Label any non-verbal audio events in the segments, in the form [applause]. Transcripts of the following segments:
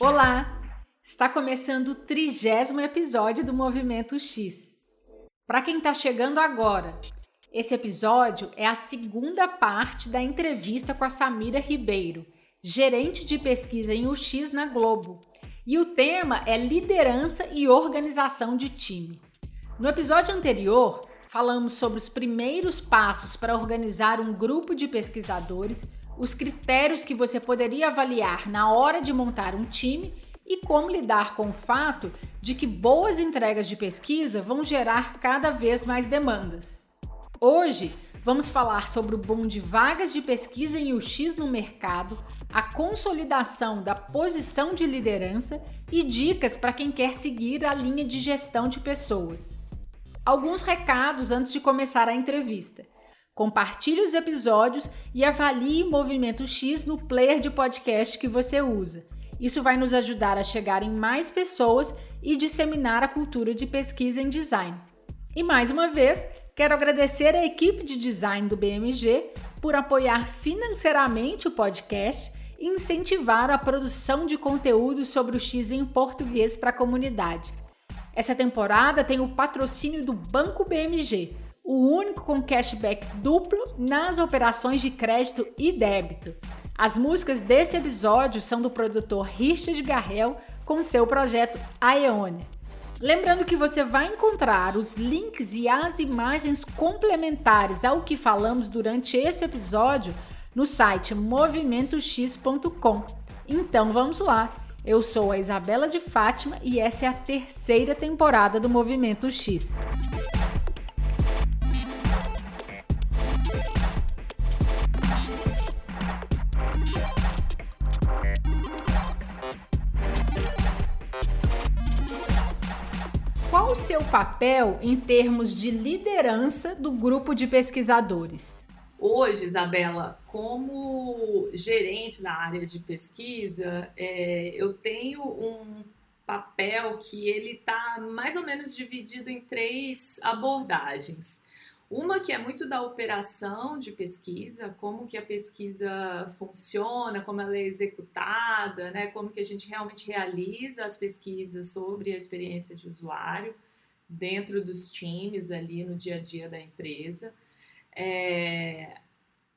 Olá! Está começando o trigésimo episódio do Movimento X. Para quem está chegando agora, esse episódio é a segunda parte da entrevista com a Samira Ribeiro, gerente de pesquisa em UX na Globo. E o tema é liderança e organização de time. No episódio anterior, falamos sobre os primeiros passos para organizar um grupo de pesquisadores os critérios que você poderia avaliar na hora de montar um time e como lidar com o fato de que boas entregas de pesquisa vão gerar cada vez mais demandas. Hoje, vamos falar sobre o boom de vagas de pesquisa em UX no mercado, a consolidação da posição de liderança e dicas para quem quer seguir a linha de gestão de pessoas. Alguns recados antes de começar a entrevista. Compartilhe os episódios e avalie Movimento X no player de podcast que você usa. Isso vai nos ajudar a chegar em mais pessoas e disseminar a cultura de pesquisa em design. E mais uma vez, quero agradecer a equipe de design do BMG por apoiar financeiramente o podcast e incentivar a produção de conteúdo sobre o X em português para a comunidade. Essa temporada tem o patrocínio do Banco BMG o único com cashback duplo nas operações de crédito e débito. As músicas desse episódio são do produtor Richard Garrel com seu projeto Aeone. Lembrando que você vai encontrar os links e as imagens complementares ao que falamos durante esse episódio no site movimentox.com. Então vamos lá! Eu sou a Isabela de Fátima e essa é a terceira temporada do Movimento X. o seu papel em termos de liderança do grupo de pesquisadores? Hoje, Isabela, como gerente na área de pesquisa, é, eu tenho um papel que ele está mais ou menos dividido em três abordagens. Uma que é muito da operação de pesquisa, como que a pesquisa funciona, como ela é executada, né? como que a gente realmente realiza as pesquisas sobre a experiência de usuário dentro dos times ali no dia a dia da empresa. É,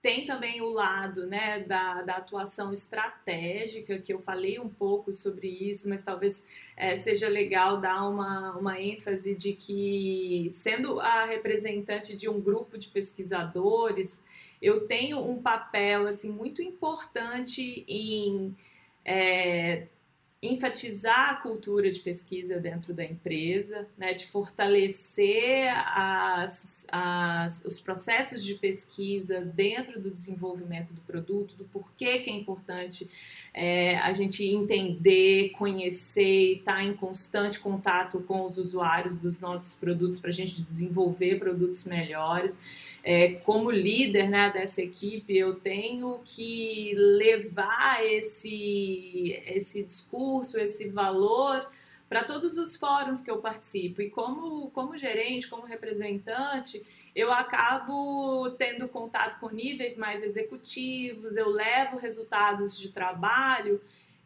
tem também o lado né, da, da atuação estratégica, que eu falei um pouco sobre isso, mas talvez é, seja legal dar uma, uma ênfase de que, sendo a representante de um grupo de pesquisadores, eu tenho um papel assim muito importante em é, enfatizar a cultura de pesquisa dentro da empresa, né, de fortalecer as, as, os processos de pesquisa dentro do desenvolvimento do produto, do porquê que é importante é, a gente entender, conhecer e estar tá em constante contato com os usuários dos nossos produtos para a gente desenvolver produtos melhores é, como líder né, dessa equipe, eu tenho que levar esse, esse discurso, esse valor para todos os fóruns que eu participo. E como, como gerente, como representante, eu acabo tendo contato com níveis mais executivos, eu levo resultados de trabalho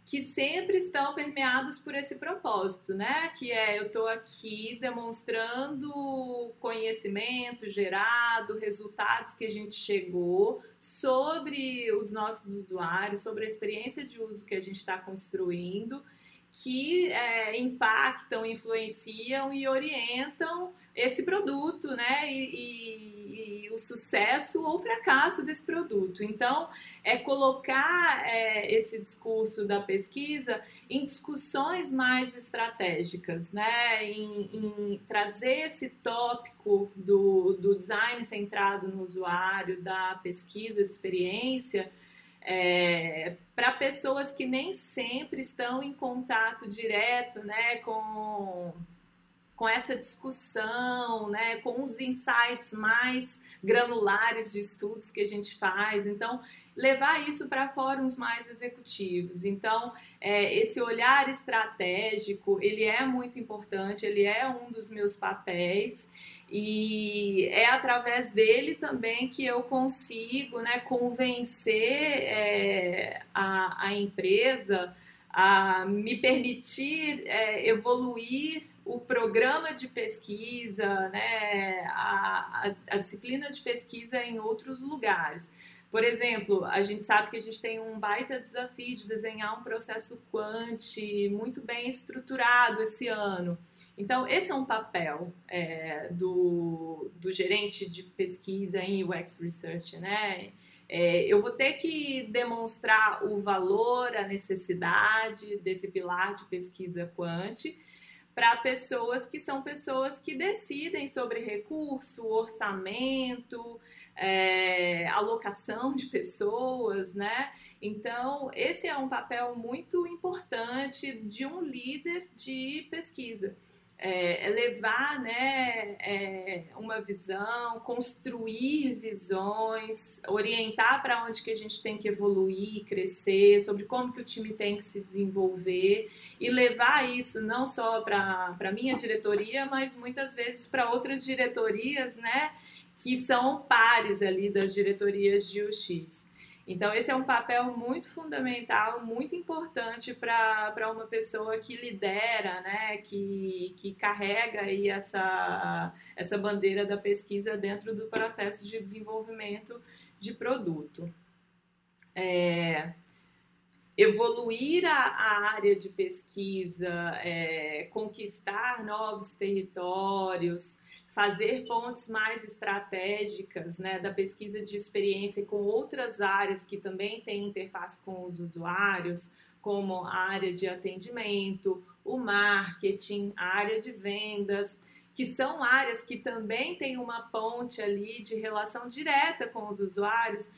que sempre estão permeados por esse propósito, né? Que é eu estou aqui demonstrando conhecimento gerado, resultados que a gente chegou sobre os nossos usuários, sobre a experiência de uso que a gente está construindo, que é, impactam, influenciam e orientam esse produto, né? E, e, e, o sucesso ou fracasso desse produto. Então, é colocar é, esse discurso da pesquisa em discussões mais estratégicas, né? Em, em trazer esse tópico do, do design centrado no usuário, da pesquisa de experiência. É, para pessoas que nem sempre estão em contato direto né, com com essa discussão, né, com os insights mais granulares de estudos que a gente faz. Então, levar isso para fóruns mais executivos. Então, é, esse olhar estratégico, ele é muito importante, ele é um dos meus papéis e é através dele também que eu consigo né, convencer é, a, a empresa a me permitir é, evoluir o programa de pesquisa, né, a, a, a, disciplina de pesquisa em outros lugares. Por exemplo, a gente sabe que a gente tem um baita desafio de desenhar um processo quant muito bem estruturado esse ano. Então, esse é um papel é, do, do gerente de pesquisa em UX Research, né? É, eu vou ter que demonstrar o valor, a necessidade desse pilar de pesquisa quant para pessoas que são pessoas que decidem sobre recurso, orçamento, é, alocação de pessoas, né? Então, esse é um papel muito importante de um líder de pesquisa é, é, levar né, é, uma visão, construir visões, orientar para onde que a gente tem que evoluir, crescer, sobre como que o time tem que se desenvolver e levar isso não só para a minha diretoria, mas muitas vezes para outras diretorias, né, que são pares ali das diretorias de UX. Então, esse é um papel muito fundamental, muito importante para uma pessoa que lidera, né, que, que carrega aí essa, essa bandeira da pesquisa dentro do processo de desenvolvimento de produto. É, evoluir a, a, área de pesquisa, é, conquistar novos territórios, fazer pontes mais estratégicas né, da pesquisa de experiência com outras áreas que também têm interface com os usuários, como a área de atendimento, o marketing, a área de vendas, que são áreas que também têm uma ponte ali de relação direta com os usuários,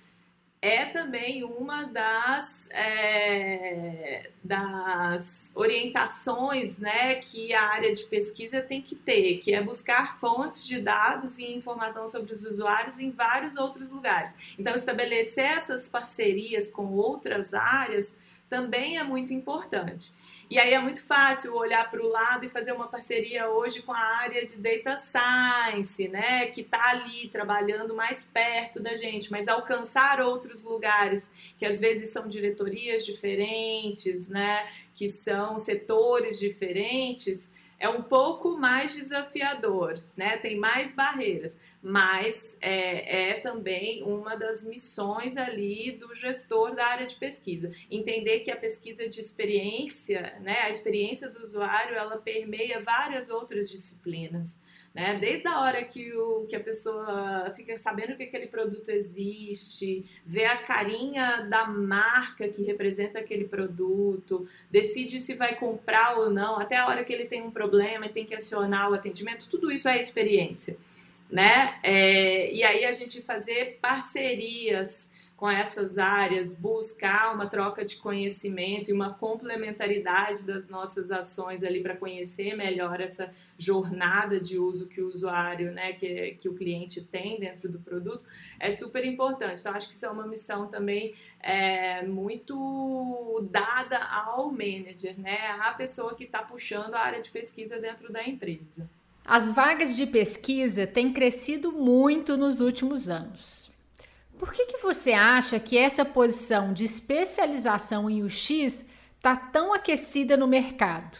é também uma das, é, das orientações né, que a área de pesquisa tem que ter, que é buscar fontes de dados e informação sobre os usuários em vários outros lugares. Então, estabelecer essas parcerias com outras áreas também é muito importante. E aí é muito fácil olhar para o lado e fazer uma parceria hoje com a área de data science, né, que está ali trabalhando mais perto da gente, mas alcançar outros lugares que às vezes são diretorias diferentes, né, que são setores diferentes, é um pouco mais desafiador, né? Tem mais barreiras, mas é, é, também uma das missões ali do gestor da área de pesquisa. Entender que a pesquisa de experiência, né? A experiência do usuário, ela permeia várias outras disciplinas. Né? Desde a hora que, o, que a pessoa fica sabendo que aquele produto existe, vê a carinha da marca que representa aquele produto, decide se vai comprar ou não, até a hora que ele tem um problema e tem que acionar o atendimento, tudo isso é experiência. Né? É, e aí a gente fazer parcerias com essas áreas, buscar uma troca de conhecimento e uma complementaridade das nossas ações ali para conhecer melhor essa jornada de uso que o usuário, né, que, que o cliente tem dentro do produto, é super importante. Então, acho que isso é uma missão também é, muito dada ao manager, né, à pessoa que está puxando a área de pesquisa dentro da empresa. As vagas de pesquisa têm crescido muito nos últimos anos. Por que, que você acha que essa posição de especialização em UX está tão aquecida no mercado?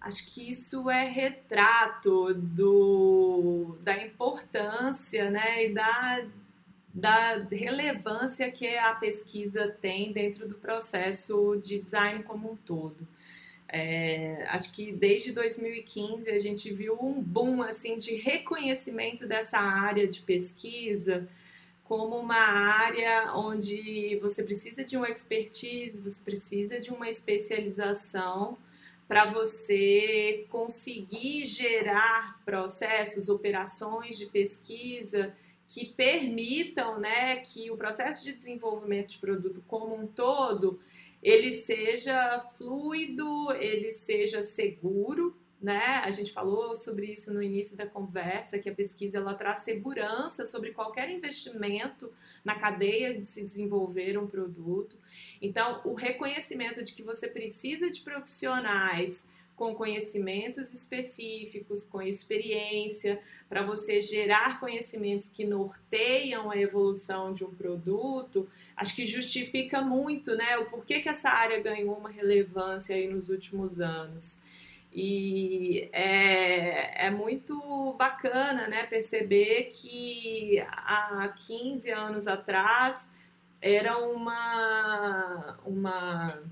Acho que isso é retrato do, da importância né, e da, da relevância que a pesquisa tem dentro do processo de design como um todo. É, acho que desde 2015 a gente viu um boom assim de reconhecimento dessa área de pesquisa como uma área onde você precisa de uma expertise, você precisa de uma especialização para você conseguir gerar processos, operações de pesquisa que permitam, né, que o processo de desenvolvimento de produto como um todo ele seja fluido, ele seja seguro né? A gente falou sobre isso no início da conversa, que a pesquisa ela traz segurança sobre qualquer investimento na cadeia de se desenvolver um produto. Então, o reconhecimento de que você precisa de profissionais com conhecimentos específicos, com experiência, para você gerar conhecimentos que norteiam a evolução de um produto, acho que justifica muito, né, o porquê que essa área ganhou uma relevância aí nos últimos anos. E é, é muito bacana né, perceber que há 15 anos atrás era uma, uma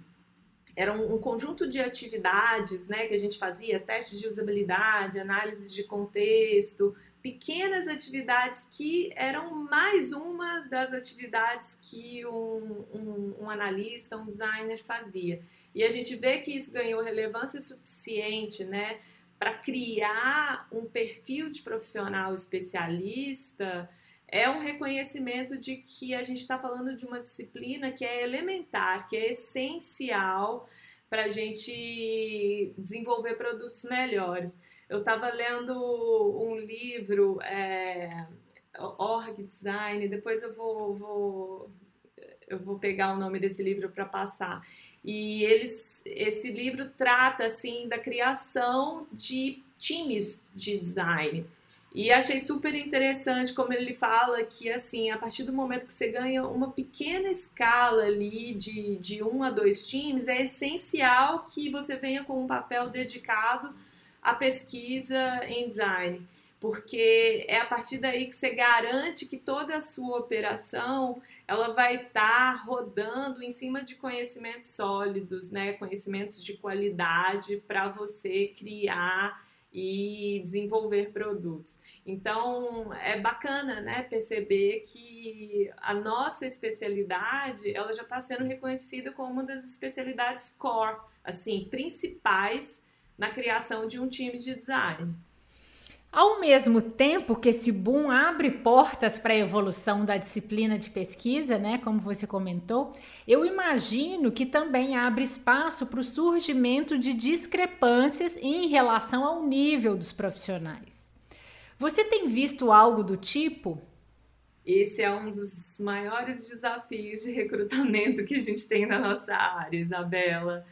era um, um, conjunto de atividades né, que a gente fazia, testes de usabilidade, análises de contexto, pequenas atividades que eram mais uma das atividades que um, um, um analista, um designer fazia. E a gente vê que isso ganhou relevância suficiente, né, para criar um perfil de profissional especialista. É um reconhecimento de que a gente está falando de uma disciplina que é elementar, que é essencial para a gente desenvolver produtos melhores. Eu estava lendo um livro, é, Org Design, depois eu vou, vou, eu vou pegar o nome desse livro para passar. E eles, esse livro trata assim da criação de times de design. E achei super interessante como ele fala que assim, a partir do momento que você ganha uma pequena escala ali de, de um a dois times, é essencial que você venha com um papel dedicado à pesquisa em design porque é a partir daí que você garante que toda a sua operação ela vai estar tá rodando em cima de conhecimentos sólidos, né? Conhecimentos de qualidade para você criar e desenvolver produtos. Então é bacana, né, perceber que a nossa especialidade ela já está sendo reconhecida como uma das especialidades core, assim, principais na criação de um time de design. Ao mesmo tempo que esse boom abre portas para a evolução da disciplina de pesquisa, né, como você comentou, eu imagino que também abre espaço para o surgimento de discrepâncias em relação ao nível dos profissionais. Você tem visto algo do tipo? Esse é um dos maiores desafios de recrutamento que a gente tem na nossa área, Isabela.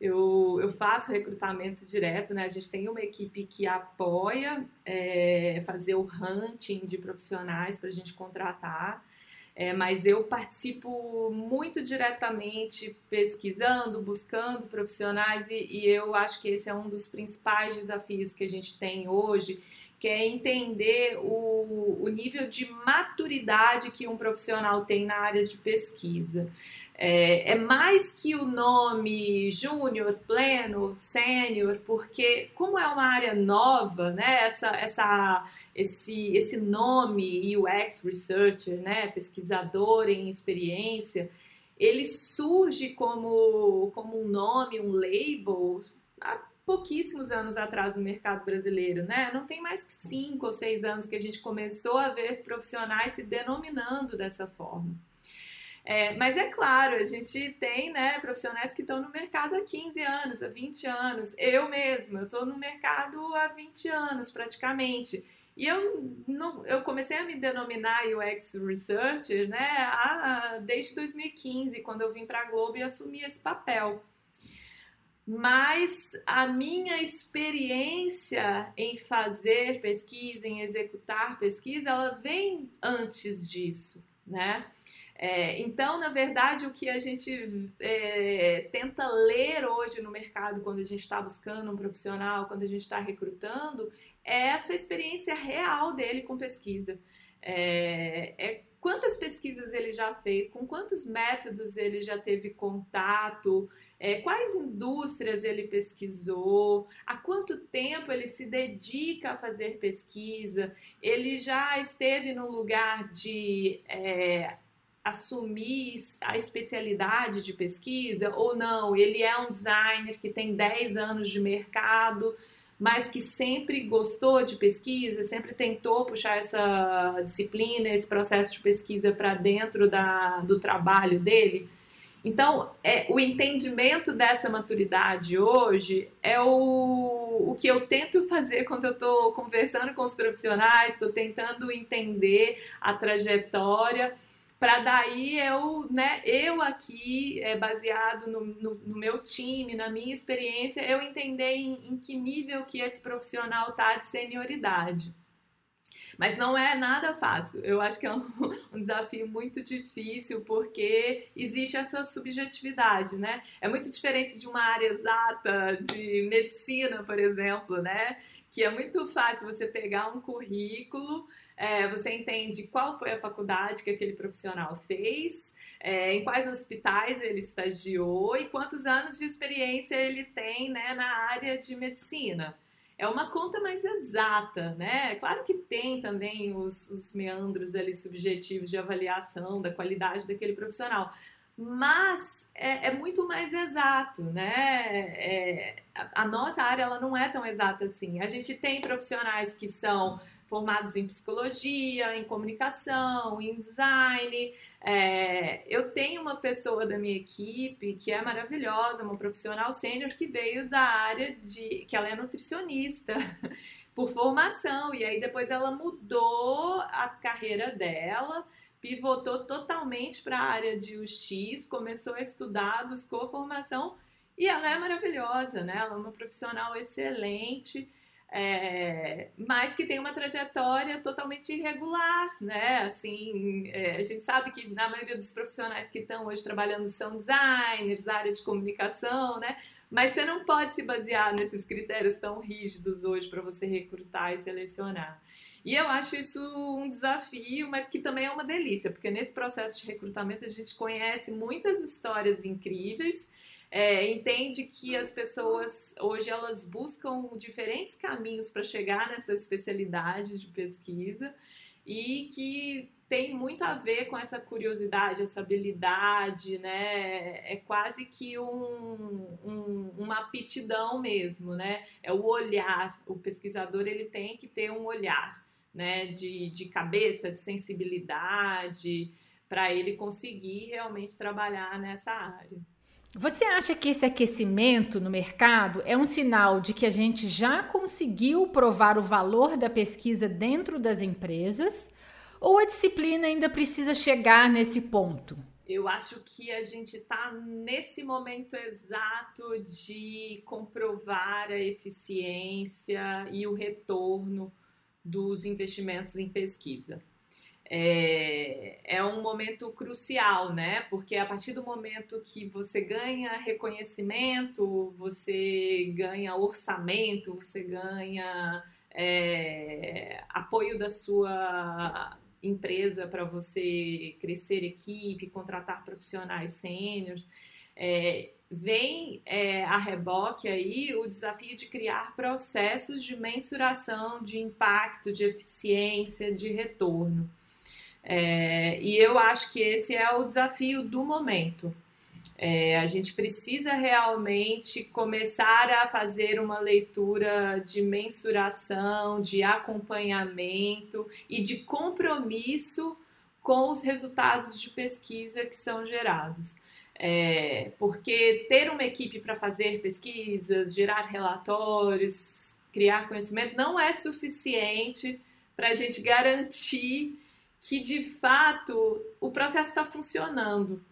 Eu, eu faço recrutamento direto, né? A gente tem uma equipe que apoia é, fazer o hunting de profissionais para a gente contratar. É, mas eu participo muito diretamente pesquisando, buscando profissionais, e, e, eu acho que esse é um dos principais desafios que a gente tem hoje, que é entender o, o nível de maturidade que um profissional tem na área de pesquisa. É, é mais que o nome júnior, pleno, sênior, porque como é uma área nova, né, essa, essa, esse, esse nome UX Researcher, né, pesquisador em experiência, ele surge como, como um nome, um label, há pouquíssimos anos atrás no mercado brasileiro, né? Não tem mais que cinco ou seis anos que a gente começou a ver profissionais se denominando dessa forma. É, mas é claro, a gente tem né, profissionais que estão no mercado há 15 anos, há 20 anos. Eu mesma, eu estou no mercado há 20 anos praticamente. E eu, não, eu comecei a me denominar UX Researcher né, a, desde 2015, quando eu vim para a Globo e assumi esse papel. Mas a minha experiência em fazer pesquisa, em executar pesquisa, ela vem antes disso, né? É, então, na verdade, o que a gente é, tenta ler hoje no mercado, quando a gente está buscando um profissional, quando a gente está recrutando, é essa experiência real dele com pesquisa. É, é, quantas pesquisas ele já fez, com quantos métodos ele já teve contato, é, quais indústrias ele pesquisou, há quanto tempo ele se dedica a fazer pesquisa, ele já esteve no lugar de é, assumir a especialidade de pesquisa ou não, ele é um designer que tem 10 anos de mercado, mas que sempre gostou de pesquisa, sempre tentou puxar essa disciplina, esse processo de pesquisa para dentro da, do trabalho dele. Então, é, o entendimento dessa maturidade hoje é o, o que eu tento fazer quando eu estou conversando com os profissionais, estou tentando entender a trajetória para daí eu, né, eu aqui, é, baseado no, no, no, meu time, na minha experiência, eu entender em, em que nível que esse profissional tá de senioridade. Mas não é nada fácil. Eu acho que é um, [laughs] um, desafio muito difícil porque existe essa subjetividade, né? É muito diferente de uma área exata, de medicina, por exemplo, né? Que é muito fácil você pegar um currículo é, você entende qual foi a faculdade que aquele profissional fez, é, em quais hospitais ele estagiou e quantos anos de experiência ele tem né, na área de medicina. É uma conta mais exata, né? Claro que tem também os, os meandros ali subjetivos de avaliação da qualidade daquele profissional, mas é, é, muito mais exato, né? É, a, a, nossa área ela não é tão exata assim. A gente tem profissionais que são formados em psicologia, em comunicação, em design. É, eu tenho uma pessoa da minha equipe que é maravilhosa, uma profissional sênior que veio da área de que ela é nutricionista [laughs] por formação e aí depois ela mudou a carreira dela, pivotou totalmente para a área de UX, começou a estudar, buscou formação e ela é maravilhosa, né? Ela é uma profissional excelente é, mas que tem uma trajetória totalmente irregular, né? Assim, é, a gente sabe que na maioria dos profissionais que estão hoje trabalhando são designers, áreas de comunicação, né? Mas você não pode se basear nesses critérios tão rígidos hoje para você recrutar e selecionar. E eu acho isso um desafio, mas que também é uma delícia, porque nesse processo de recrutamento a gente conhece muitas histórias incríveis é, entende que as pessoas hoje elas buscam diferentes caminhos para chegar nessa especialidade de pesquisa e que tem muito a ver com essa curiosidade, essa habilidade, né? É quase que um, um, uma aptidão mesmo, né? É o olhar. O pesquisador ele tem que ter um olhar, né? De, de cabeça, de sensibilidade, para ele conseguir realmente trabalhar nessa área. Você acha que esse aquecimento no mercado é um sinal de que a gente já conseguiu provar o valor da pesquisa dentro das empresas? Ou a disciplina ainda precisa chegar nesse ponto? Eu acho que a gente está nesse momento exato de comprovar a eficiência e o retorno dos investimentos em pesquisa é, é um momento crucial, né? Porque a partir do momento que você ganha reconhecimento, você ganha orçamento, você ganha é, apoio da sua empresa para você crescer equipe, contratar profissionais sêniores. É, vem é, a reboque aí o desafio de criar processos de mensuração de impacto, de eficiência, de retorno. É, e eu acho que esse é o desafio do momento. É, a gente precisa realmente começar a fazer uma leitura de mensuração, de acompanhamento e de compromisso com os resultados de pesquisa que são gerados. É, porque ter uma equipe para fazer pesquisas, gerar relatórios, criar conhecimento não é suficiente para a gente garantir que de fato o processo está funcionando.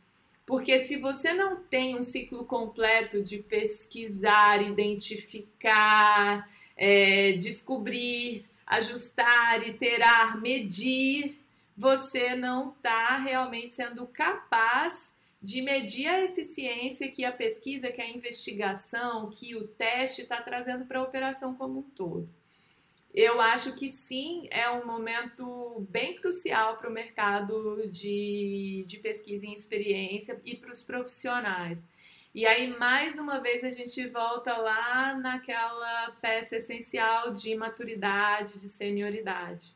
Porque se você não tem um ciclo completo de pesquisar, identificar, é, descobrir, ajustar, iterar, medir, você não está realmente sendo capaz de medir a eficiência que a pesquisa, que a investigação, que o teste está trazendo para a operação como um todo eu acho que sim, é um momento bem crucial para o mercado de, de pesquisa em experiência e para os profissionais. E aí, mais uma vez, a gente volta lá naquela peça essencial de maturidade, de senioridade.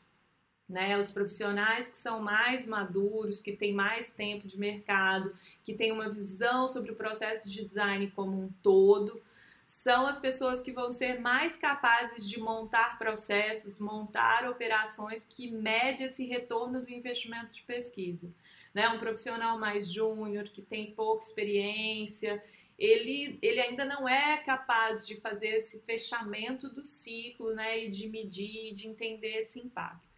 Né? Os profissionais que são mais maduros, que têm mais tempo de mercado, que têm uma visão sobre o processo de design como um todo, são as pessoas que vão ser mais capazes de montar processos, montar operações que mede esse retorno do investimento de pesquisa. Né? Um profissional mais júnior, que tem pouca experiência, ele, ele ainda não é capaz de fazer esse fechamento do ciclo né? e de medir, de entender esse impacto.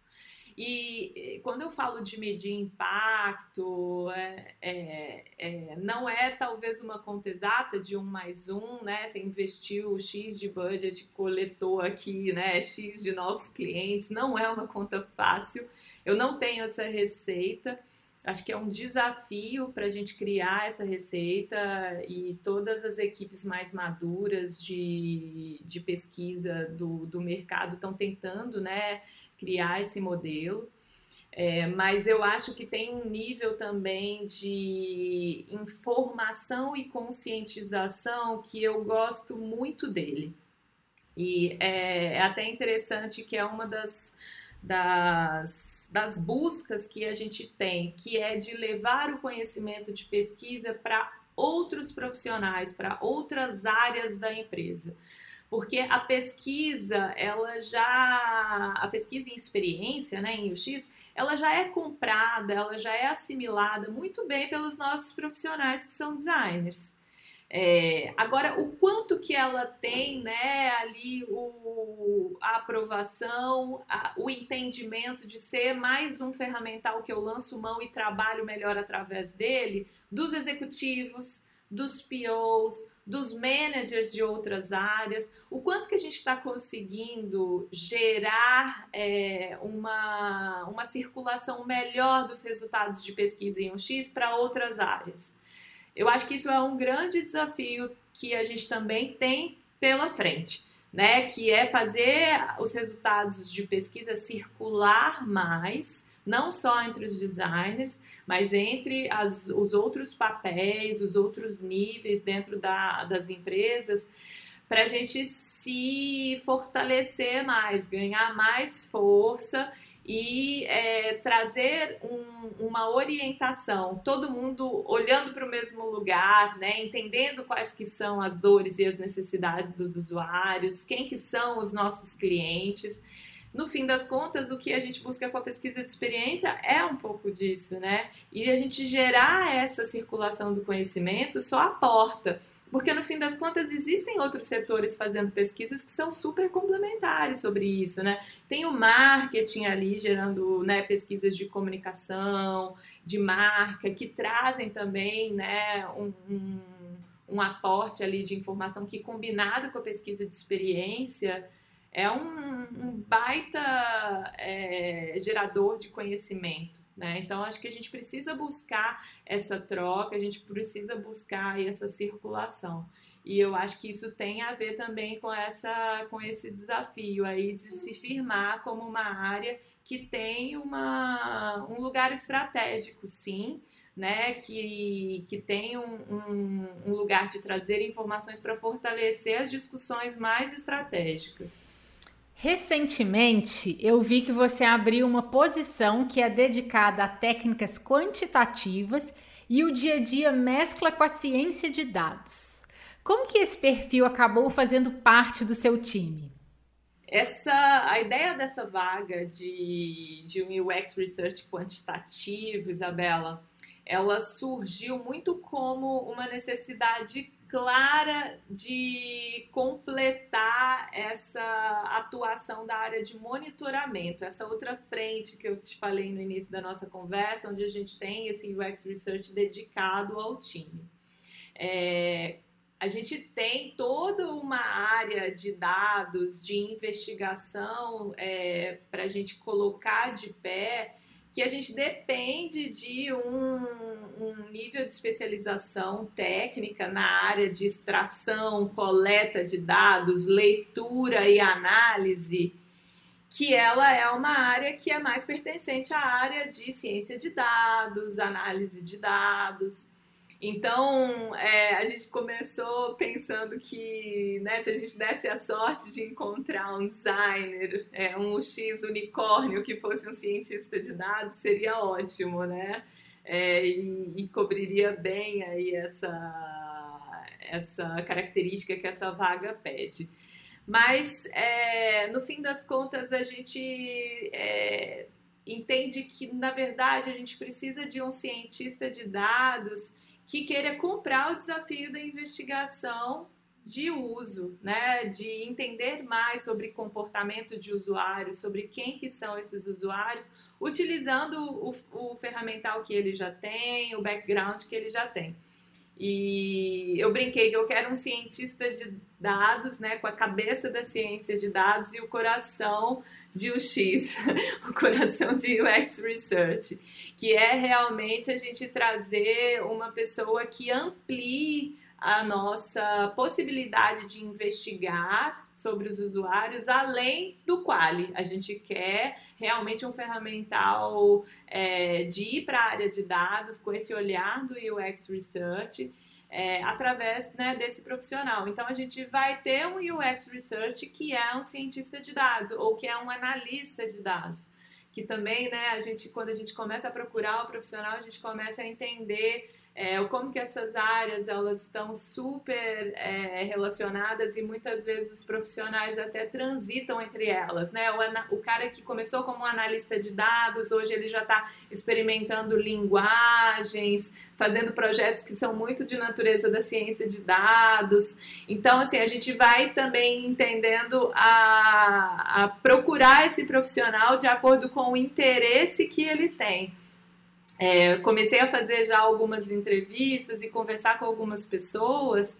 E quando eu falo de medir impacto, é, é, é, não é talvez uma conta exata de um mais um, né? Você investiu X de budget, coletou aqui, né? X de novos clientes, não é uma conta fácil. Eu não tenho essa receita. Acho que é um desafio para a gente criar essa receita e todas as equipes mais maduras de, de pesquisa do, do mercado estão tentando, né? Criar esse modelo. É, mas eu acho que tem um nível também de informação e conscientização que eu gosto muito dele. E é, é até interessante que é uma das, das, das buscas que a gente tem, que é de levar o conhecimento de pesquisa para outros profissionais, para outras áreas da empresa porque a pesquisa, ela já, a pesquisa em experiência, né, em UX, ela já é comprada, ela já é assimilada muito bem pelos nossos profissionais que são designers. É, agora, o quanto que ela tem, né, ali o, a aprovação, a, o entendimento de ser mais um ferramental que eu lanço mão e trabalho melhor através dele, dos executivos, dos POs, dos managers de outras áreas, o quanto que a gente está conseguindo gerar é, uma, uma circulação melhor dos resultados de pesquisa em um X para outras áreas. Eu acho que isso é um grande desafio que a gente também tem pela frente, né? Que é fazer os resultados de pesquisa circular mais não só entre os designers, mas entre as, os outros papéis, os outros níveis dentro da, das empresas, para a gente se fortalecer mais, ganhar mais força e é, trazer um, uma orientação, todo mundo olhando para o mesmo lugar, né, entendendo quais que são as dores e as necessidades dos usuários, quem que são os nossos clientes no fim das contas, o que a gente busca com a pesquisa de experiência é um pouco disso, né? E a gente gerar essa circulação do conhecimento só aporta. Porque no fim das contas existem outros setores fazendo pesquisas que são super complementares sobre isso, né? Tem o marketing ali gerando né, pesquisas de comunicação, de marca, que trazem também né, um, um, um aporte ali de informação que combinado com a pesquisa de experiência é um, um baita é, gerador de conhecimento. Né? Então, acho que a gente precisa buscar essa troca, a gente precisa buscar essa circulação. E eu acho que isso tem a ver também com, essa, com esse desafio aí de se firmar como uma área que tem uma, um lugar estratégico, sim, né, que, que tem um, um, um lugar de trazer informações para fortalecer as discussões mais estratégicas. Recentemente, eu vi que você abriu uma posição que é dedicada a técnicas quantitativas e o dia a dia mescla com a ciência de dados. Como que esse perfil acabou fazendo parte do seu time? Essa, a ideia dessa vaga de, de um UX Research quantitativo, Isabela, ela surgiu muito como uma necessidade clara de completar essa atuação da área de monitoramento, essa outra frente que eu te falei no início da nossa conversa, onde a gente tem esse UX Research dedicado ao time. É, a gente tem toda uma área de dados, de investigação é, para a gente colocar de pé que a gente depende de um, um, nível de especialização técnica na área de extração, coleta de dados, leitura e análise, que ela é uma área que é mais pertencente à área de ciência de dados, análise de dados. Então, é, a gente começou pensando que né, se a gente desse a sorte de encontrar um designer, é, um X unicórnio que fosse um cientista de dados, seria ótimo, né? É, e, e, cobriria bem aí essa, essa característica que essa vaga pede. Mas, é, no fim das contas, a gente é, entende que, na verdade, a gente precisa de um cientista de dados que queira comprar o desafio da investigação de uso, né, de entender mais sobre comportamento de usuários, sobre quem que são esses usuários, utilizando o, o ferramental que ele já tem, o background que ele já tem. E eu brinquei que eu quero um cientista de dados, né, com a cabeça da ciência de dados e o coração de UX, [laughs] o coração de UX Research, que é realmente a gente trazer uma pessoa que amplie a nossa possibilidade de investigar sobre os usuários além do quali. A gente quer realmente um ferramental é, de ir para a área de dados com esse olhar do UX Research. É, através né, desse profissional. Então, a gente vai ter um UX Research que é um cientista de dados ou que é um analista de dados. Que também, né, a gente, quando a gente começa a procurar o profissional, a gente começa a entender é, como que essas áreas elas estão super é, relacionadas e muitas vezes os profissionais até transitam entre elas, né? O, o cara que começou como analista de dados, hoje ele já está experimentando linguagens, fazendo projetos que são muito de natureza da ciência de dados. Então, assim, a gente vai também entendendo a, a procurar esse profissional de acordo com o interesse que ele tem. É, comecei a fazer já algumas entrevistas e conversar com algumas pessoas.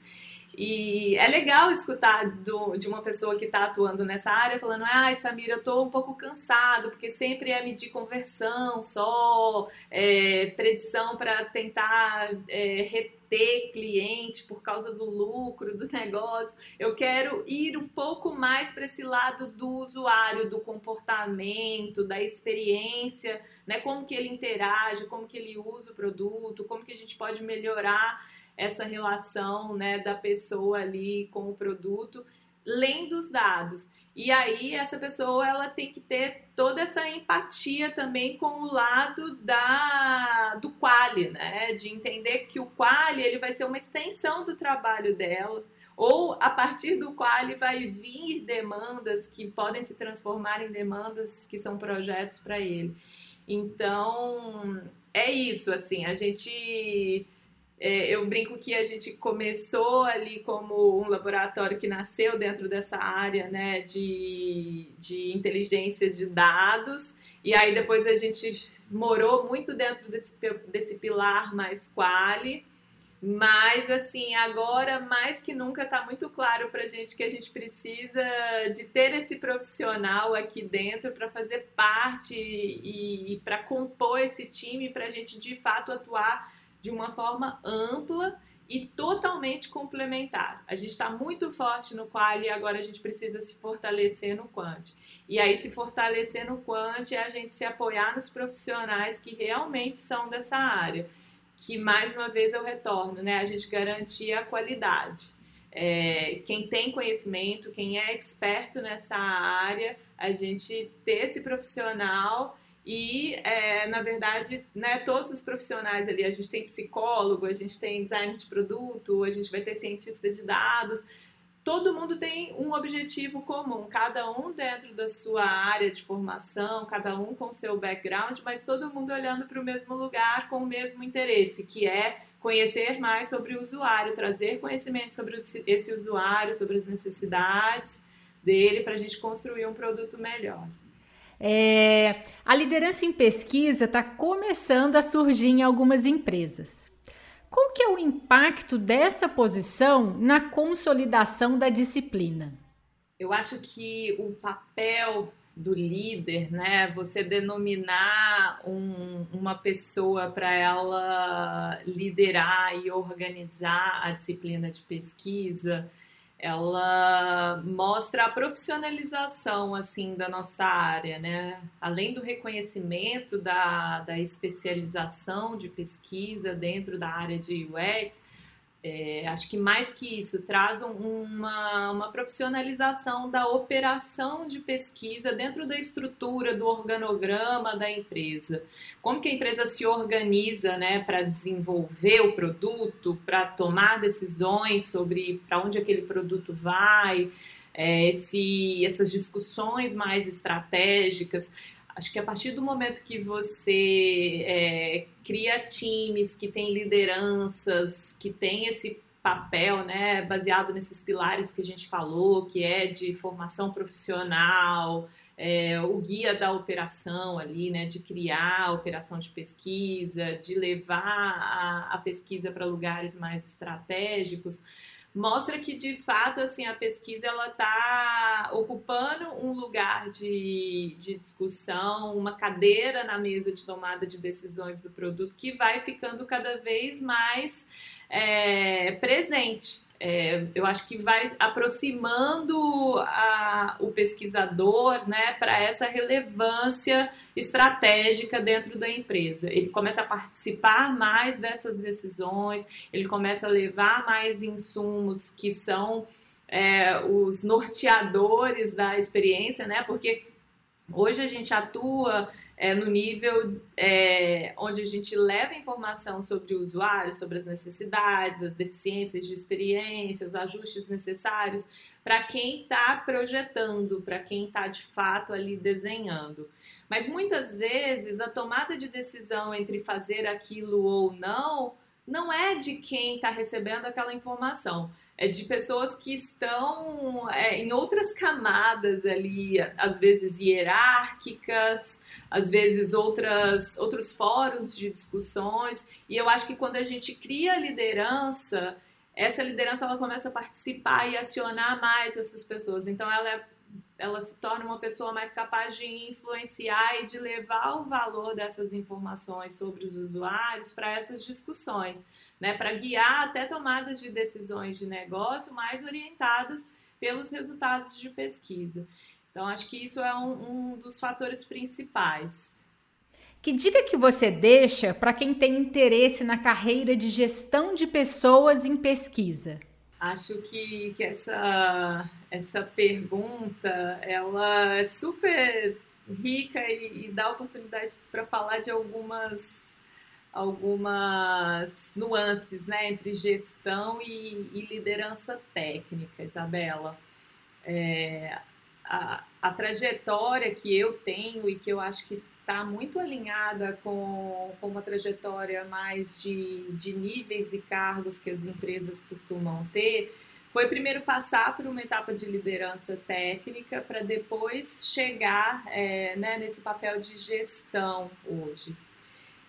E é legal escutar do, de uma pessoa que está atuando nessa área falando: ai, Samira, eu estou um pouco cansado, porque sempre é medir conversão só, é, predição para tentar é, reter cliente por causa do lucro do negócio. Eu quero ir um pouco mais para esse lado do usuário, do comportamento, da experiência, né? Como que ele interage, como que ele usa o produto, como que a gente pode melhorar essa relação né, da pessoa ali com o produto, lendo os dados. E aí essa pessoa ela tem que ter toda essa empatia também com o lado da do quali, né? De entender que o quali ele vai ser uma extensão do trabalho dela, ou a partir do quali vai vir demandas que podem se transformar em demandas que são projetos para ele. Então, é isso assim, a gente eu brinco que a gente começou ali como um laboratório que nasceu dentro dessa área né, de, de inteligência de dados, e aí depois a gente morou muito dentro desse, desse pilar mais quali. Mas, assim, agora mais que nunca está muito claro para a gente que a gente precisa de ter esse profissional aqui dentro para fazer parte e, e para compor esse time, para a gente de fato atuar de uma forma ampla e totalmente complementar. A gente está muito forte no qual e agora a gente precisa se fortalecer no quant. E aí, se fortalecer no quant é a gente se apoiar nos profissionais que realmente são dessa área. Que mais uma vez eu retorno, né? A gente garantir a qualidade. É, quem tem conhecimento, quem é experto nessa área, a gente ter esse profissional e, é, na verdade, né, todos os profissionais ali, a gente tem psicólogo, a gente tem designer de produto, a gente vai ter cientista de dados. Todo mundo tem um objetivo comum, cada um dentro da sua área de formação, cada um com seu background, mas todo mundo olhando para o mesmo lugar com o mesmo interesse, que é conhecer mais sobre o usuário, trazer conhecimento sobre esse usuário, sobre as necessidades dele, para a gente construir um produto melhor. É, a liderança em pesquisa está começando a surgir em algumas empresas. Qual que é o impacto dessa posição na consolidação da disciplina? Eu acho que o papel do líder, né? Você denominar um, uma pessoa para ela liderar e organizar a disciplina de pesquisa, ela mostra a profissionalização assim da nossa área, né? Além do reconhecimento da, da especialização de pesquisa dentro da área de UX, é, acho que mais que isso, traz uma, uma profissionalização da operação de pesquisa dentro da estrutura, do organograma da empresa. Como que a empresa se organiza né, para desenvolver o produto, para tomar decisões sobre para onde aquele produto vai, é, esse, essas discussões mais estratégicas. Acho que a partir do momento que você é, cria times, que tem lideranças, que tem esse papel, né, baseado nesses pilares que a gente falou, que é de formação profissional, é, o guia da operação ali, né, de criar a operação de pesquisa, de levar a, a pesquisa para lugares mais estratégicos, mostra que de fato assim a pesquisa ela está ocupando um lugar de, de discussão, uma cadeira na mesa de tomada de decisões do produto que vai ficando cada vez mais é, presente. É, eu acho que vai aproximando a, o pesquisador né, para essa relevância estratégica dentro da empresa. Ele começa a participar mais dessas decisões, ele começa a levar mais insumos que são é, os norteadores da experiência, né? Porque hoje a gente atua é, no nível é, onde a gente leva informação sobre o usuário, sobre as necessidades, as deficiências de experiência, os ajustes necessários para quem está projetando, para quem está de fato ali desenhando. Mas muitas vezes a tomada de decisão entre fazer aquilo ou não não é de quem está recebendo aquela informação é de pessoas que estão é, em outras camadas ali, às vezes hierárquicas, às vezes outras, outros fóruns de discussões. E eu acho que quando a gente cria liderança, essa liderança ela começa a participar e acionar mais essas pessoas. Então ela, é, ela se torna uma pessoa mais capaz de influenciar e de levar o valor dessas informações sobre os usuários para essas discussões né, para guiar até tomadas de decisões de negócio mais orientadas pelos resultados de pesquisa. Então, acho que isso é um, um dos fatores principais. Que dica que você deixa para quem tem interesse na carreira de gestão de pessoas em pesquisa? Acho que, que essa, essa pergunta ela é super rica e, e dá oportunidade para falar de algumas algumas nuances né, entre gestão e, e liderança técnica, Isabela. É, a, a, trajetória que eu tenho e que eu acho que está muito alinhada com, com uma trajetória mais de, de níveis e cargos que as empresas costumam ter, foi primeiro passar por uma etapa de liderança técnica para depois chegar é, né, nesse papel de gestão hoje.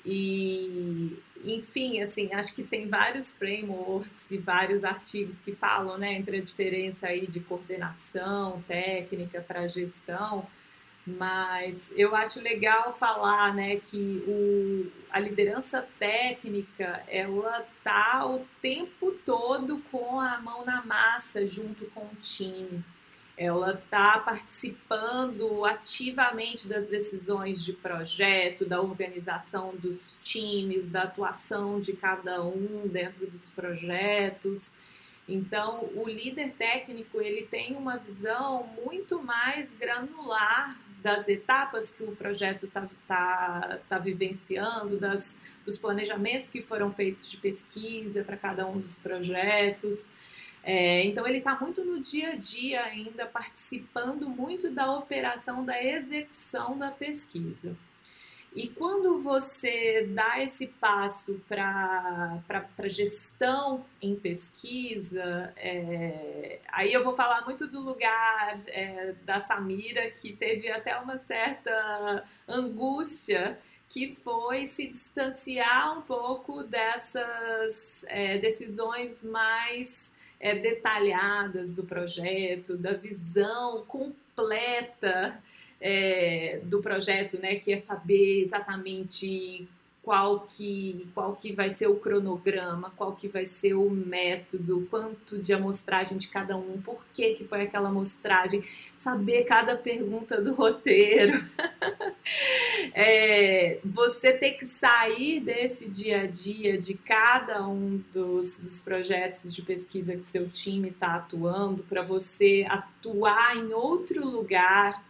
E, enfim, assim, acho que tem vários frameworks e vários artigos que falam, né, entre a diferença aí de coordenação técnica para gestão, mas eu acho legal falar, né, que o, a liderança técnica, ela tá o tempo todo com a mão na massa junto com o time ela está participando ativamente das decisões de projeto, da organização dos times, da atuação de cada um dentro dos projetos. Então, o líder técnico ele tem uma visão muito mais granular das etapas que o projeto está tá, tá vivenciando, das, dos planejamentos que foram feitos de pesquisa para cada um dos projetos. É, então ele está muito no dia a dia ainda, participando muito da operação da execução da pesquisa. E quando você dá esse passo para gestão em pesquisa, é, aí eu vou falar muito do lugar é, da Samira, que teve até uma certa angústia, que foi se distanciar um pouco dessas é, decisões mais é, detalhadas do projeto, da visão completa é, do projeto, né? Que é saber exatamente qual que, qual que vai ser o cronograma, qual que vai ser o método, quanto de amostragem de cada um, por que, que foi aquela amostragem, saber cada pergunta do roteiro. [laughs] é, você ter que sair desse dia a dia de cada um dos, dos projetos de pesquisa que seu time está atuando para você atuar em outro lugar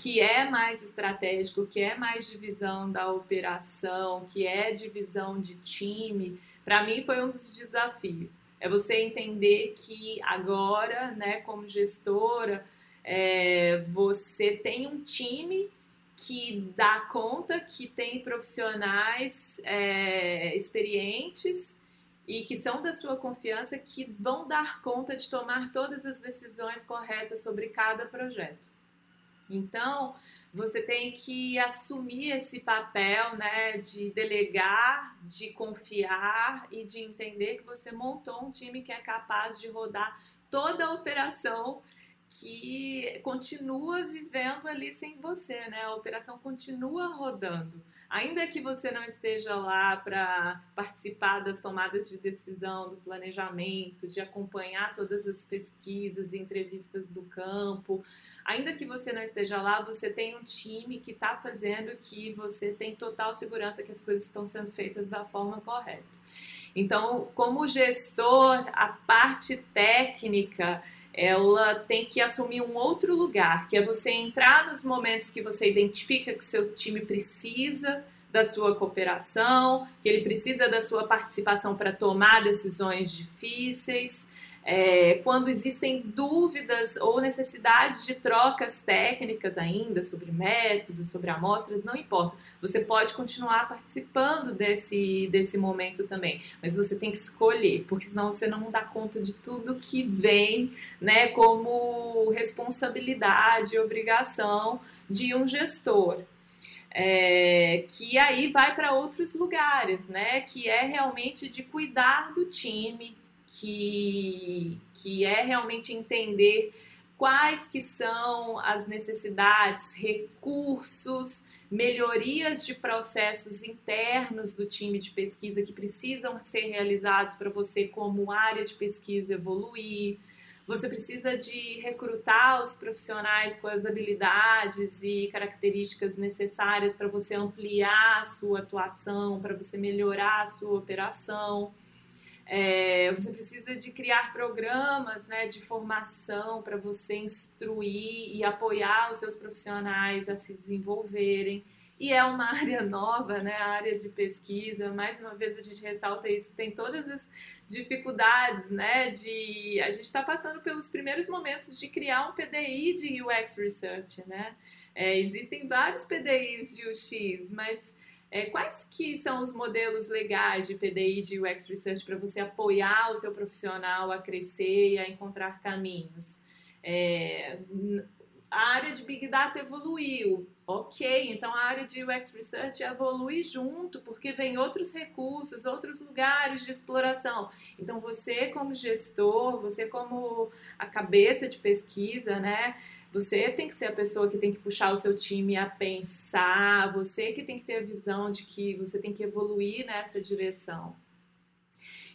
que é mais estratégico, que é mais divisão da operação, que é divisão de time, para mim foi um dos desafios. É você entender que agora, né, como gestora, é, você tem um time que dá conta, que tem profissionais é, experientes e que são da sua confiança que vão dar conta de tomar todas as decisões corretas sobre cada projeto. Então, você tem que assumir esse papel, né, de delegar, de confiar e de entender que você montou um time que é capaz de rodar toda a operação que continua vivendo ali sem você, né? A operação continua rodando. Ainda que você não esteja lá para participar das tomadas de decisão, do planejamento, de acompanhar todas as pesquisas e entrevistas do campo, ainda que você não esteja lá, você tem um time que está fazendo que você tem total segurança que as coisas estão sendo feitas da forma correta. Então, como gestor, a parte técnica ela tem que assumir um outro lugar, que é você entrar nos momentos que você identifica que seu time precisa da sua cooperação, que ele precisa da sua participação para tomar decisões difíceis, é, quando existem dúvidas ou necessidades de trocas técnicas ainda sobre métodos, sobre amostras, não importa. Você pode continuar participando desse, desse momento também, mas você tem que escolher, porque senão você não dá conta de tudo que vem né, como responsabilidade obrigação de um gestor. É, que aí vai para outros lugares, né? Que é realmente de cuidar do time, que, que é realmente entender quais que são as necessidades, recursos, melhorias de processos internos do time de pesquisa que precisam ser realizados para você como área de pesquisa evoluir. Você precisa de recrutar os profissionais com as habilidades e características necessárias para você ampliar a sua atuação, para você melhorar a sua operação. É, você precisa de criar programas né, de formação para você instruir e apoiar os seus profissionais a se desenvolverem. E é uma [laughs] área nova, né, a área de pesquisa. Mais uma vez a gente ressalta isso, tem todas as dificuldades, né, de a gente está passando pelos primeiros momentos de criar um PDI de UX Research, né? É, existem vários PDIs de UX, mas é, quais que são os modelos legais de PDI de UX Research para você apoiar o seu profissional a crescer e a encontrar caminhos? É, a área de Big Data evoluiu, ok, então a área de UX Research evolui junto, porque vem outros recursos, outros lugares de exploração. Então você como gestor, você como a cabeça de pesquisa, né, você tem que ser a pessoa que tem que puxar o seu time a pensar, você que tem que ter a visão de que você tem que evoluir nessa direção.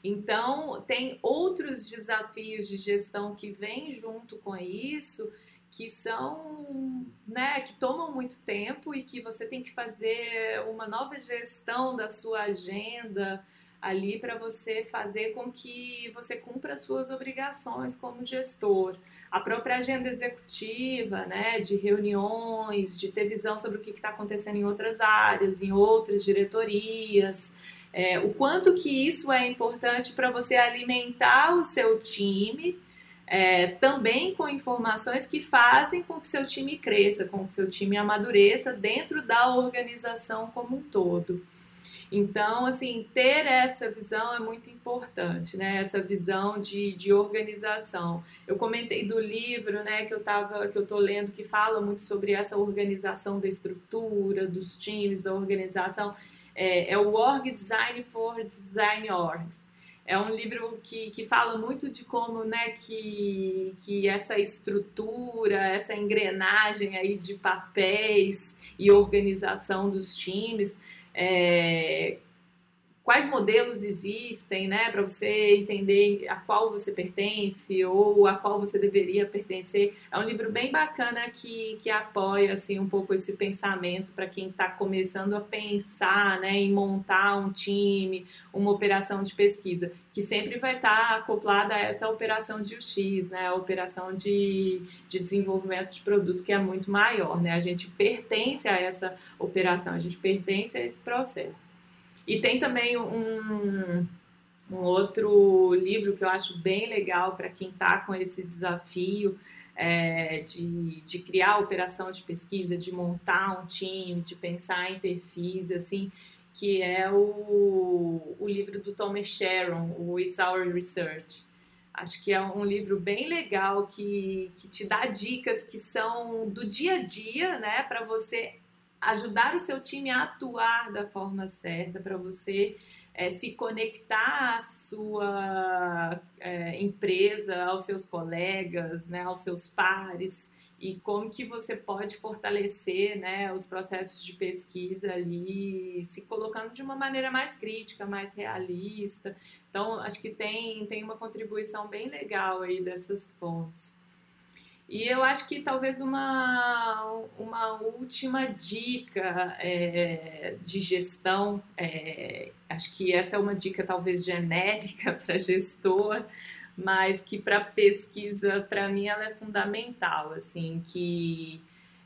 Então, tem outros desafios de gestão que vêm junto com isso, que são, né, que tomam muito tempo e que você tem que fazer uma nova gestão da sua agenda, ali para você fazer com que você cumpra as suas obrigações como gestor. A própria agenda executiva, né, de reuniões, de ter visão sobre o que está acontecendo em outras áreas, em outras diretorias. É, o quanto que isso é importante para você alimentar o seu time, é, também com informações que fazem com que seu time cresça, com que seu time amadureça dentro da organização como um todo. Então, assim, ter essa visão é muito importante, né? Essa visão de, de organização. Eu comentei do livro, né, que eu tava, que eu tô lendo, que fala muito sobre essa organização da estrutura, dos times, da organização. É, é o Org Design for Design Orgs. É um livro que, que fala muito de como né, que, que essa estrutura, essa engrenagem aí de papéis e organização dos times é, quais modelos existem, né, para você entender a qual você pertence ou a qual você deveria pertencer. É um livro bem bacana que, que apoia assim um pouco esse pensamento para quem está começando a pensar, né, em montar um time, uma operação de pesquisa, que sempre vai estar tá acoplada a essa operação de UX, né, a operação de, de desenvolvimento de produto que é muito maior, né? A gente pertence a essa operação, a gente pertence a esse processo. E tem também um, um outro livro que eu acho bem legal para quem está com esse desafio é, de, de criar operação de pesquisa, de montar um time, de pensar em perfis, assim, que é o, o livro do Thomas Sharon, o It's Our Research. Acho que é um livro bem legal que, que te dá dicas que são do dia a dia, né, para você ajudar o seu time a atuar da forma certa, para você é, se conectar à sua é, empresa, aos seus colegas, né, aos seus pares e como que você pode fortalecer né, os processos de pesquisa ali, se colocando de uma maneira mais crítica, mais realista. Então, acho que tem, tem uma contribuição bem legal aí dessas fontes. E eu acho que talvez uma, uma última dica é, de gestão, é, acho que essa é uma dica talvez genérica [laughs] para gestor, mas que para pesquisa, para mim, ela é fundamental, assim, que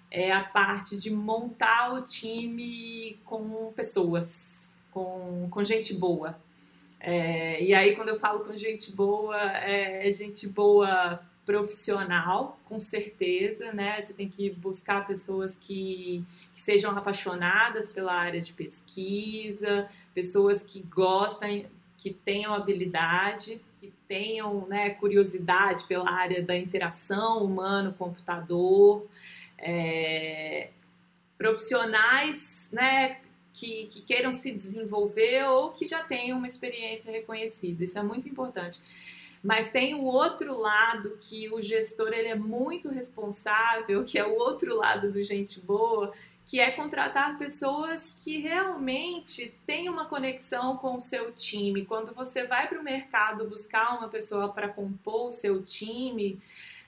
é a parte de montar o time com pessoas, com, com gente boa. É, e aí, quando eu falo com gente boa, é gente boa profissional, com certeza, né? Você tem que buscar pessoas que, que, sejam apaixonadas pela área de pesquisa, pessoas que gostem, que tenham habilidade, que tenham né, curiosidade pela área da interação humano-computador, é, profissionais né, que, que queiram se desenvolver ou que já tenham uma experiência reconhecida. Isso é muito importante. Mas tem o outro lado que o gestor ele é muito responsável, que é o outro lado do gente boa, que é contratar pessoas que realmente têm uma conexão com o seu time. Quando você vai para o mercado buscar uma pessoa para compor o seu time,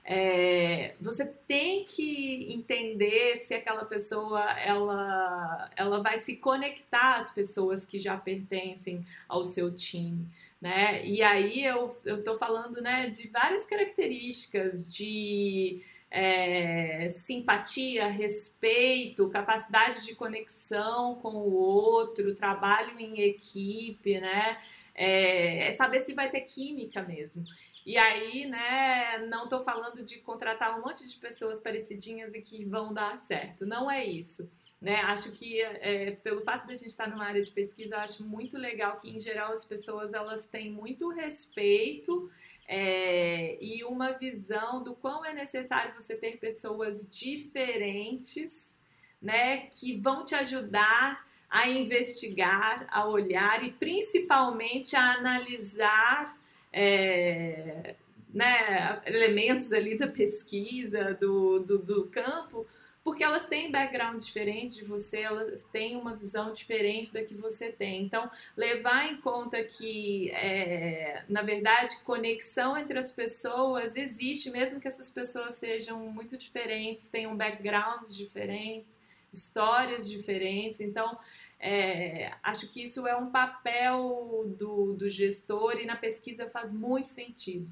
é, você tem que entender se aquela pessoa ela, ela vai se conectar às pessoas que já pertencem ao seu time. Né? E aí eu estou falando né, de várias características de é, simpatia, respeito, capacidade de conexão com o outro, trabalho em equipe, né? É, é saber se vai ter química mesmo. E aí, né, não estou falando de contratar um monte de pessoas parecidinhas e que vão dar certo. Não é isso. Né? Acho que é, pelo fato de a gente estar numa área de pesquisa, acho muito legal que, em geral, as pessoas elas têm muito respeito é, e uma visão do quão é necessário você ter pessoas diferentes, né, que vão te ajudar a investigar, a olhar e principalmente a analisar é, né, elementos ali da pesquisa, do, do, do campo, porque elas têm background diferente de você, elas têm uma visão diferente da que você tem. Então, levar em conta que, é, na verdade, conexão entre as pessoas existe, mesmo que essas pessoas sejam muito diferentes, tenham backgrounds diferentes, histórias diferentes. Então, é, acho que isso é um papel do, do gestor e na pesquisa faz muito sentido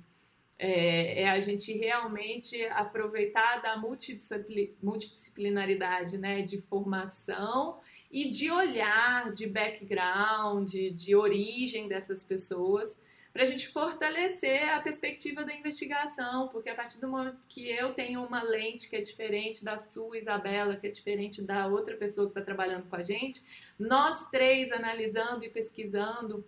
é, é, a gente realmente aproveitar da multidisciplinaridade né, de formação e de olhar, de background, de, de origem dessas pessoas, para a gente fortalecer a perspectiva da investigação, porque a partir do momento que eu tenho uma lente que é diferente da sua, Isabela, que é diferente da outra pessoa que está trabalhando com a gente, nós três analisando e pesquisando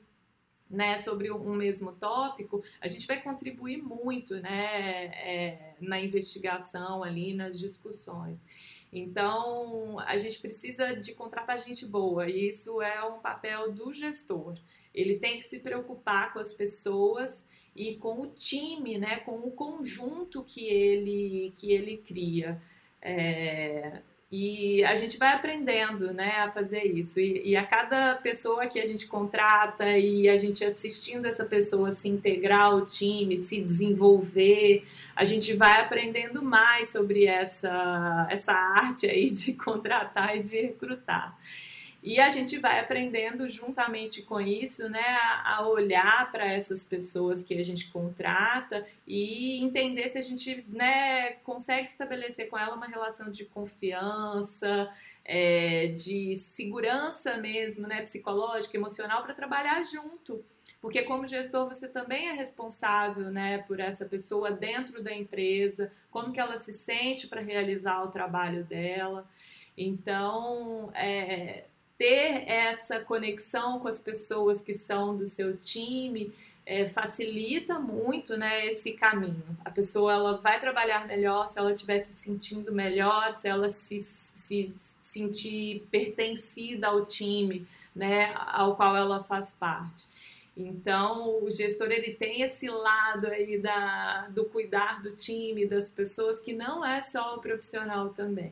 né, sobre um mesmo tópico, a gente vai contribuir muito né, é, na investigação ali, nas discussões. Então, a gente precisa de contratar gente boa, e isso é um papel do gestor. Ele tem que se preocupar com as pessoas e com o time, né, com o conjunto que ele, que ele cria. É, e a gente vai aprendendo né, a fazer isso. E, e, a cada pessoa que a gente contrata e a gente assistindo essa pessoa se integrar ao time, se desenvolver, a gente vai aprendendo mais sobre essa, essa arte aí de [laughs] contratar e de recrutar. E a gente vai aprendendo juntamente com isso, né, a, olhar para essas pessoas que a gente contrata e entender se a gente, né, consegue estabelecer com ela uma relação de confiança, é, de segurança mesmo, né, psicológica, emocional para trabalhar junto. Porque como gestor você também é responsável, né, por essa pessoa dentro da empresa, como que ela se sente para realizar o trabalho dela. Então, é, ter essa conexão com as pessoas que são do seu time é, facilita muito né, esse caminho. A pessoa ela vai trabalhar melhor se ela estiver se sentindo melhor, se ela se, se sentir pertencida ao time né, ao qual ela faz parte. Então, o gestor ele tem esse lado aí da, do cuidar do time, das pessoas, que não é só o profissional também.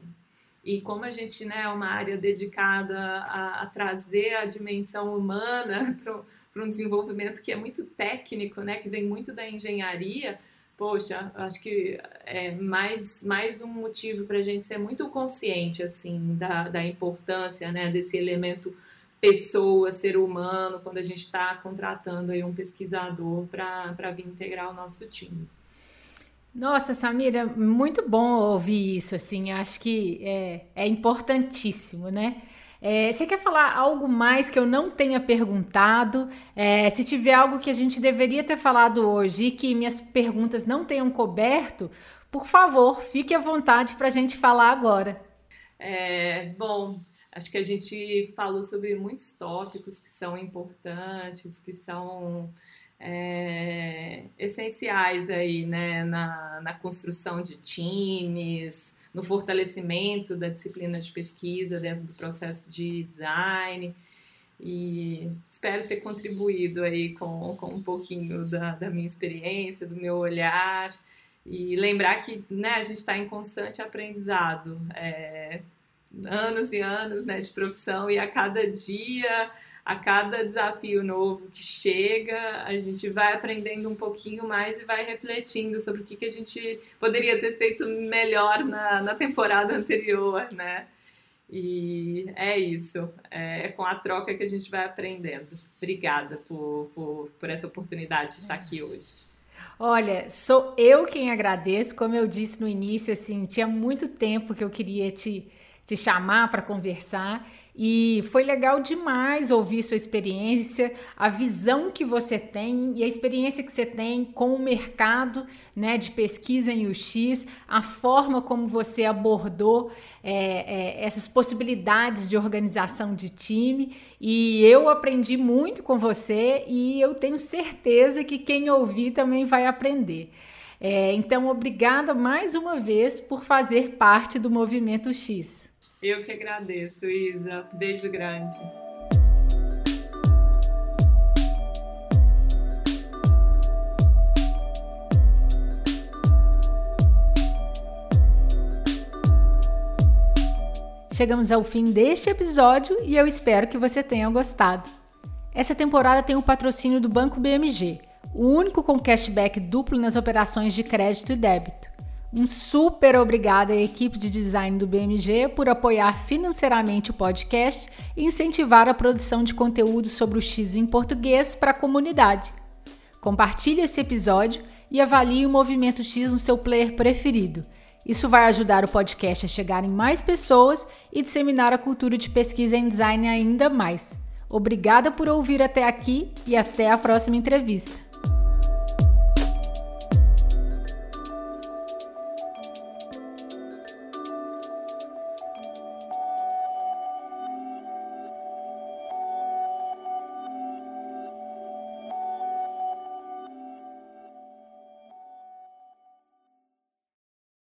E como a gente né, é uma área dedicada a, a trazer a dimensão humana [laughs] para um desenvolvimento que é muito técnico, né, que vem muito da engenharia, poxa, acho que é mais, mais um motivo para a gente ser muito consciente assim da, da importância né, desse elemento pessoa, ser humano, quando a gente está contratando aí um pesquisador para vir integrar o nosso time. Nossa, Samira, muito bom ouvir isso, assim, acho que é, é importantíssimo, né? É, você quer falar algo mais que eu não tenha perguntado? É, se tiver algo que a gente deveria ter falado hoje e que minhas perguntas não tenham coberto, por favor, fique à vontade para a gente falar agora. É, bom, Acho que a gente falou sobre muitos tópicos que são importantes, que são é, essenciais aí, né, na, na construção de times, no fortalecimento da disciplina de pesquisa dentro do processo de design. E espero ter contribuído aí com, com um pouquinho da, da minha experiência, do meu olhar. E lembrar que né, a gente está em constante aprendizado. É, anos e anos né, de profissão e a cada dia, a cada desafio novo que chega, a gente vai aprendendo um pouquinho mais e vai refletindo sobre o que, que a gente poderia ter feito melhor na, na temporada anterior, né? E é isso, é com a troca que a gente vai aprendendo. Obrigada por, por, por essa oportunidade de estar aqui hoje. Olha, sou eu quem agradeço. Como eu disse no início, assim, tinha muito tempo que eu queria te te chamar para conversar e foi legal demais ouvir sua experiência, a visão que você tem e a experiência que você tem com o mercado né, de pesquisa em UX, a forma como você abordou é, é, essas possibilidades de organização de time. E eu aprendi muito com você e eu tenho certeza que quem ouvir também vai aprender. É, então, obrigada mais uma vez por fazer parte do Movimento X. Eu que agradeço, Isa. Beijo grande. Chegamos ao fim deste episódio e eu espero que você tenha gostado. Essa temporada tem o patrocínio do Banco BMG, o único com cashback duplo nas operações de crédito e débito. Um super obrigada à equipe de design do BMG por apoiar financeiramente o podcast e incentivar a produção de conteúdo sobre o X em português para a comunidade. Compartilhe esse episódio e avalie o Movimento X no seu player preferido. Isso vai ajudar o podcast a chegar em mais pessoas e disseminar a cultura de pesquisa em design ainda mais. Obrigada por ouvir até aqui e até a próxima entrevista.